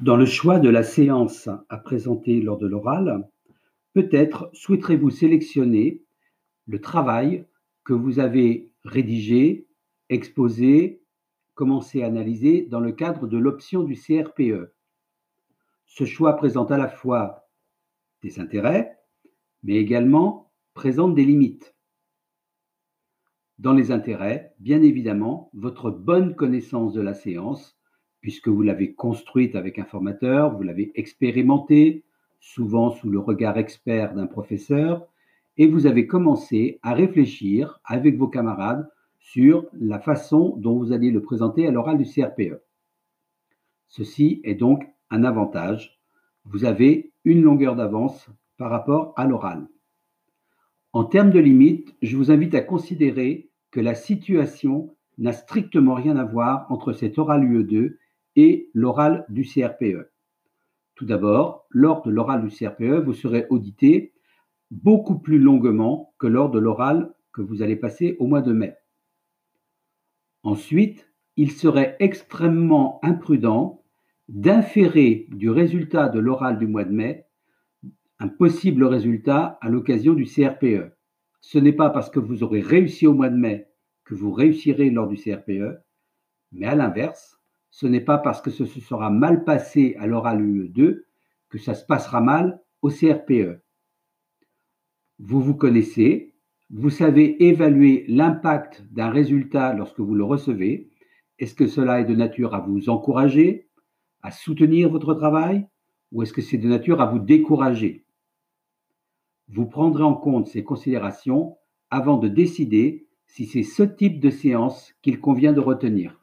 Dans le choix de la séance à présenter lors de l'oral, peut-être souhaiterez-vous sélectionner le travail que vous avez rédigé, exposé, commencé à analyser dans le cadre de l'option du CRPE. Ce choix présente à la fois des intérêts, mais également présente des limites. Dans les intérêts, bien évidemment, votre bonne connaissance de la séance puisque vous l'avez construite avec un formateur, vous l'avez expérimentée, souvent sous le regard expert d'un professeur, et vous avez commencé à réfléchir avec vos camarades sur la façon dont vous allez le présenter à l'oral du CRPE. Ceci est donc un avantage. Vous avez une longueur d'avance par rapport à l'oral. En termes de limites, je vous invite à considérer que la situation n'a strictement rien à voir entre cet oral UE2 et l'oral du CRPE. Tout d'abord, lors de l'oral du CRPE, vous serez audité beaucoup plus longuement que lors de l'oral que vous allez passer au mois de mai. Ensuite, il serait extrêmement imprudent d'inférer du résultat de l'oral du mois de mai un possible résultat à l'occasion du CRPE. Ce n'est pas parce que vous aurez réussi au mois de mai que vous réussirez lors du CRPE, mais à l'inverse, ce n'est pas parce que ce se sera mal passé à l'oral UE2 que ça se passera mal au CRPE. Vous vous connaissez, vous savez évaluer l'impact d'un résultat lorsque vous le recevez. Est-ce que cela est de nature à vous encourager, à soutenir votre travail, ou est-ce que c'est de nature à vous décourager? Vous prendrez en compte ces considérations avant de décider si c'est ce type de séance qu'il convient de retenir.